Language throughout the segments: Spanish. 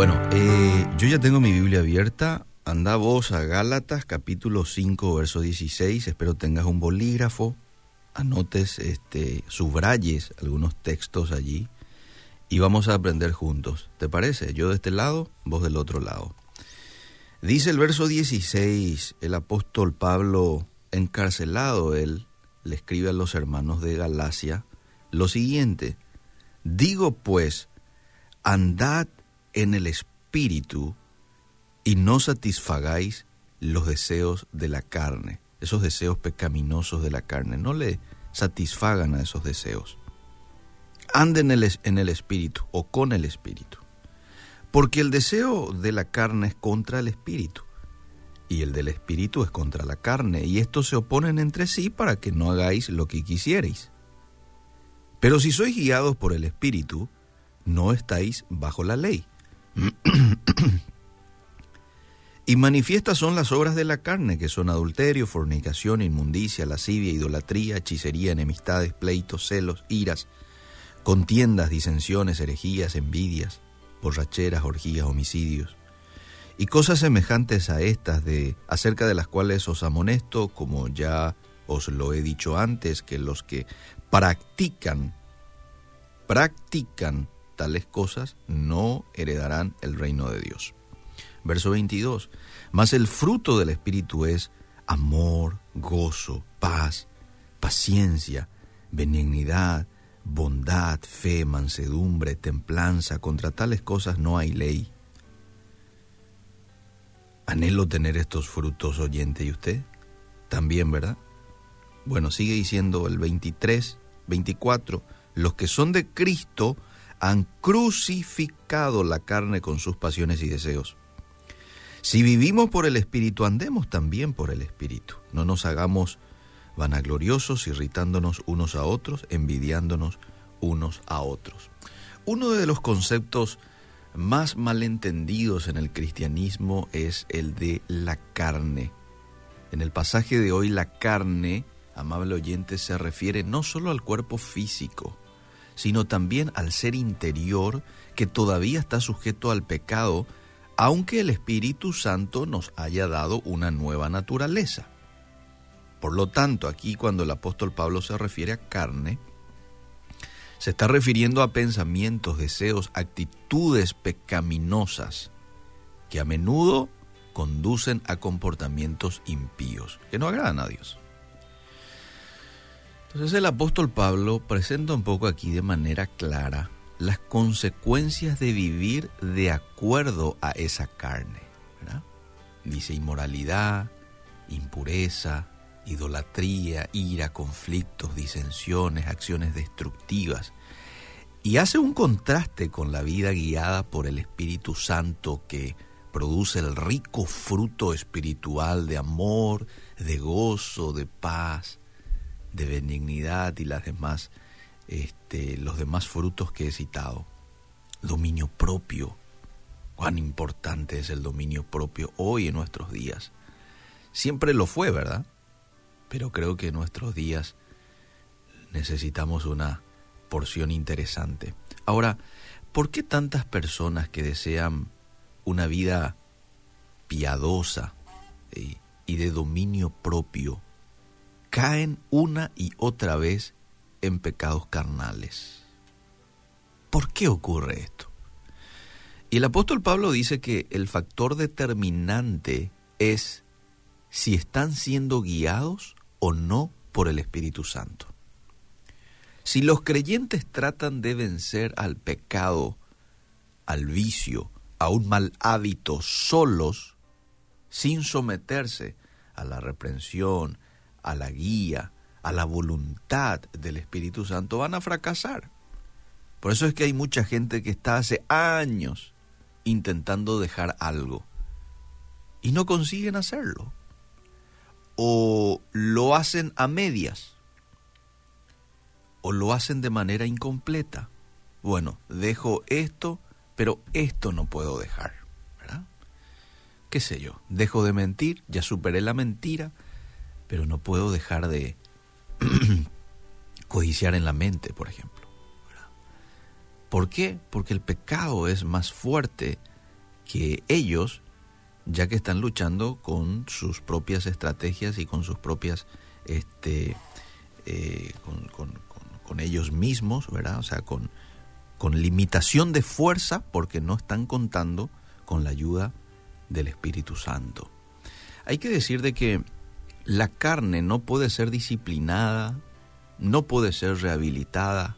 Bueno, eh, yo ya tengo mi Biblia abierta. Anda vos a Gálatas, capítulo 5, verso 16. Espero tengas un bolígrafo, anotes, este, subrayes algunos textos allí y vamos a aprender juntos. ¿Te parece? Yo de este lado, vos del otro lado. Dice el verso 16, el apóstol Pablo, encarcelado, él le escribe a los hermanos de Galacia lo siguiente, digo pues, andad en el espíritu y no satisfagáis los deseos de la carne, esos deseos pecaminosos de la carne, no le satisfagan a esos deseos. Anden en el, en el espíritu o con el espíritu, porque el deseo de la carne es contra el espíritu y el del espíritu es contra la carne, y estos se oponen entre sí para que no hagáis lo que quisierais. Pero si sois guiados por el espíritu, no estáis bajo la ley. Y manifiestas son las obras de la carne, que son adulterio, fornicación, inmundicia, lascivia, idolatría, hechicería, enemistades, pleitos, celos, iras, contiendas, disensiones, herejías, envidias, borracheras, orgías, homicidios y cosas semejantes a estas de acerca de las cuales os amonesto, como ya os lo he dicho antes, que los que practican practican tales cosas no heredarán el reino de Dios. Verso 22. Mas el fruto del espíritu es amor, gozo, paz, paciencia, benignidad, bondad, fe, mansedumbre, templanza, contra tales cosas no hay ley. Anhelo tener estos frutos, oyente, ¿y usted? También, ¿verdad? Bueno, sigue diciendo el 23, 24, los que son de Cristo han crucificado la carne con sus pasiones y deseos. Si vivimos por el Espíritu, andemos también por el Espíritu. No nos hagamos vanagloriosos, irritándonos unos a otros, envidiándonos unos a otros. Uno de los conceptos más malentendidos en el cristianismo es el de la carne. En el pasaje de hoy la carne, amable oyente, se refiere no solo al cuerpo físico, sino también al ser interior que todavía está sujeto al pecado, aunque el Espíritu Santo nos haya dado una nueva naturaleza. Por lo tanto, aquí cuando el apóstol Pablo se refiere a carne, se está refiriendo a pensamientos, deseos, actitudes pecaminosas que a menudo conducen a comportamientos impíos que no agradan a Dios. Entonces el apóstol Pablo presenta un poco aquí de manera clara las consecuencias de vivir de acuerdo a esa carne. Dice inmoralidad, impureza, idolatría, ira, conflictos, disensiones, acciones destructivas. Y hace un contraste con la vida guiada por el Espíritu Santo que produce el rico fruto espiritual de amor, de gozo, de paz, de benignidad y las demás, este, los demás frutos que he citado. Dominio propio. Cuán importante es el dominio propio hoy en nuestros días. Siempre lo fue, ¿verdad? pero creo que en nuestros días necesitamos una porción interesante. Ahora, ¿por qué tantas personas que desean una vida piadosa y de dominio propio caen una y otra vez en pecados carnales? ¿Por qué ocurre esto? Y el apóstol Pablo dice que el factor determinante es si están siendo guiados o no por el Espíritu Santo. Si los creyentes tratan de vencer al pecado, al vicio, a un mal hábito solos, sin someterse a la reprensión, a la guía, a la voluntad del Espíritu Santo, van a fracasar. Por eso es que hay mucha gente que está hace años intentando dejar algo y no consiguen hacerlo o lo hacen a medias o lo hacen de manera incompleta. Bueno, dejo esto, pero esto no puedo dejar. ¿Qué sé yo? Dejo de mentir, ya superé la mentira, pero no puedo dejar de codiciar en la mente, por ejemplo. ¿Por qué? Porque el pecado es más fuerte que ellos, ya que están luchando con sus propias estrategias y con sus propias, este, eh, con, ellos mismos, ¿verdad? O sea, con, con limitación de fuerza porque no están contando con la ayuda del Espíritu Santo. Hay que decir de que la carne no puede ser disciplinada, no puede ser rehabilitada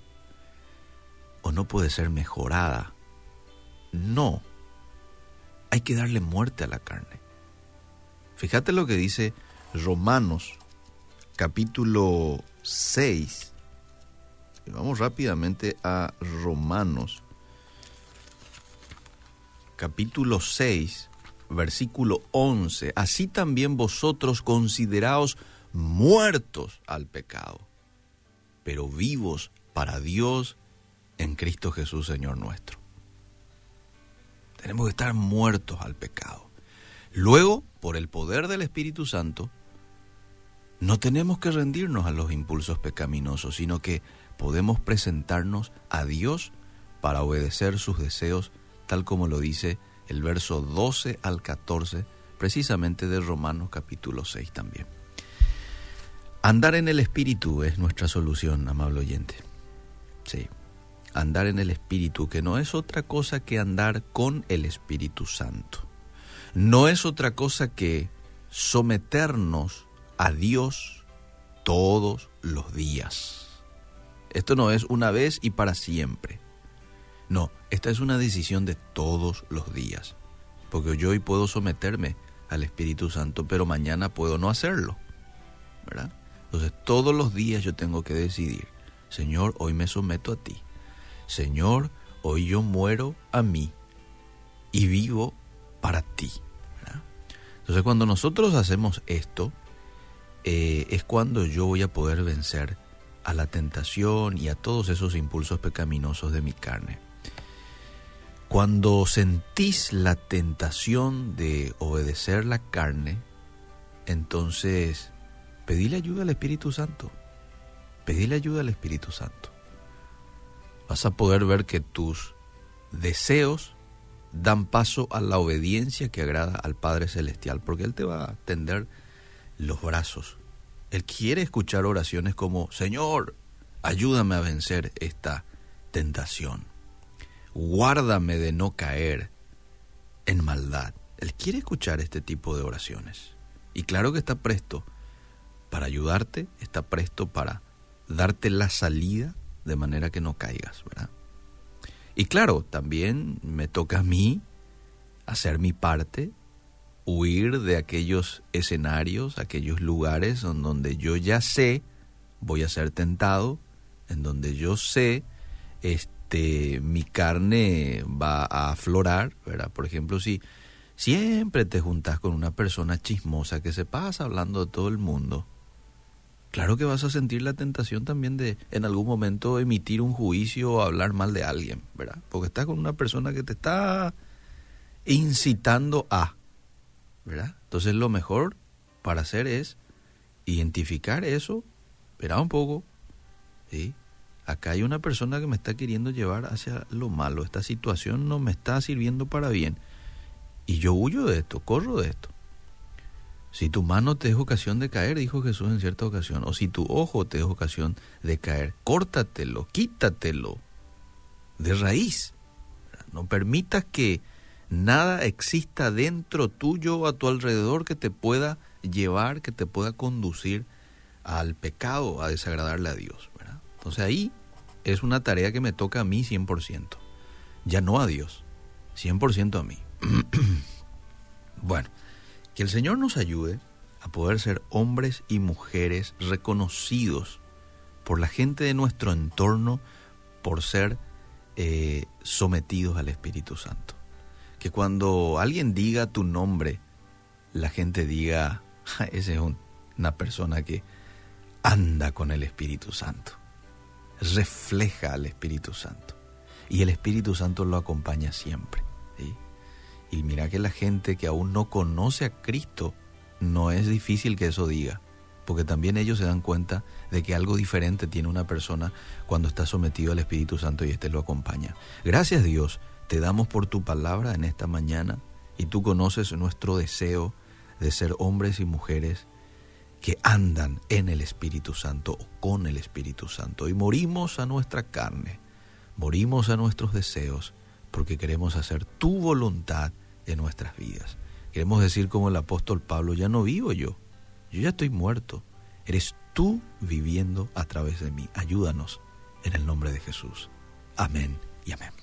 o no puede ser mejorada. No, hay que darle muerte a la carne. Fíjate lo que dice Romanos capítulo 6. Vamos rápidamente a Romanos capítulo 6 versículo 11, así también vosotros consideraos muertos al pecado, pero vivos para Dios en Cristo Jesús, Señor nuestro. Tenemos que estar muertos al pecado. Luego, por el poder del Espíritu Santo, no tenemos que rendirnos a los impulsos pecaminosos, sino que podemos presentarnos a Dios para obedecer sus deseos, tal como lo dice el verso 12 al 14, precisamente de Romanos capítulo 6 también. Andar en el Espíritu es nuestra solución, amable oyente. Sí, andar en el Espíritu, que no es otra cosa que andar con el Espíritu Santo. No es otra cosa que someternos a Dios todos los días. Esto no es una vez y para siempre. No, esta es una decisión de todos los días, porque yo hoy puedo someterme al Espíritu Santo, pero mañana puedo no hacerlo, ¿verdad? Entonces todos los días yo tengo que decidir, Señor, hoy me someto a ti, Señor, hoy yo muero a mí y vivo para ti. Entonces cuando nosotros hacemos esto, eh, es cuando yo voy a poder vencer a la tentación y a todos esos impulsos pecaminosos de mi carne. Cuando sentís la tentación de obedecer la carne, entonces pedile ayuda al Espíritu Santo. Pedile ayuda al Espíritu Santo. Vas a poder ver que tus deseos dan paso a la obediencia que agrada al Padre Celestial, porque Él te va a tender los brazos. Él quiere escuchar oraciones como, Señor, ayúdame a vencer esta tentación guárdame de no caer en maldad. Él quiere escuchar este tipo de oraciones. Y claro que está presto para ayudarte, está presto para darte la salida de manera que no caigas, ¿verdad? Y claro, también me toca a mí hacer mi parte, huir de aquellos escenarios, aquellos lugares en donde yo ya sé voy a ser tentado, en donde yo sé este, este, mi carne va a aflorar, ¿verdad? Por ejemplo, si siempre te juntas con una persona chismosa que se pasa hablando de todo el mundo, claro que vas a sentir la tentación también de en algún momento emitir un juicio o hablar mal de alguien, ¿verdad? Porque estás con una persona que te está incitando a, ¿verdad? Entonces lo mejor para hacer es identificar eso, espera un poco, ¿sí? Acá hay una persona que me está queriendo llevar hacia lo malo, esta situación no me está sirviendo para bien. Y yo huyo de esto, corro de esto. Si tu mano te es ocasión de caer, dijo Jesús en cierta ocasión, o si tu ojo te es ocasión de caer, córtatelo, quítatelo de raíz. No permitas que nada exista dentro tuyo o a tu alrededor que te pueda llevar, que te pueda conducir al pecado, a desagradarle a Dios. Entonces ahí es una tarea que me toca a mí 100%. Ya no a Dios, 100% a mí. bueno, que el Señor nos ayude a poder ser hombres y mujeres reconocidos por la gente de nuestro entorno por ser eh, sometidos al Espíritu Santo. Que cuando alguien diga tu nombre, la gente diga, esa es una persona que anda con el Espíritu Santo refleja al Espíritu Santo. Y el Espíritu Santo lo acompaña siempre. Y mira que la gente que aún no conoce a Cristo, no es difícil que eso diga, porque también ellos se dan cuenta de que algo diferente tiene una persona cuando está sometido al Espíritu Santo y éste lo acompaña. Gracias Dios te damos por tu palabra en esta mañana y tú conoces nuestro deseo de ser hombres y mujeres que andan en el Espíritu Santo o con el Espíritu Santo y morimos a nuestra carne, morimos a nuestros deseos porque queremos hacer tu voluntad en nuestras vidas. Queremos decir como el apóstol Pablo, ya no vivo yo, yo ya estoy muerto, eres tú viviendo a través de mí. Ayúdanos en el nombre de Jesús. Amén y amén.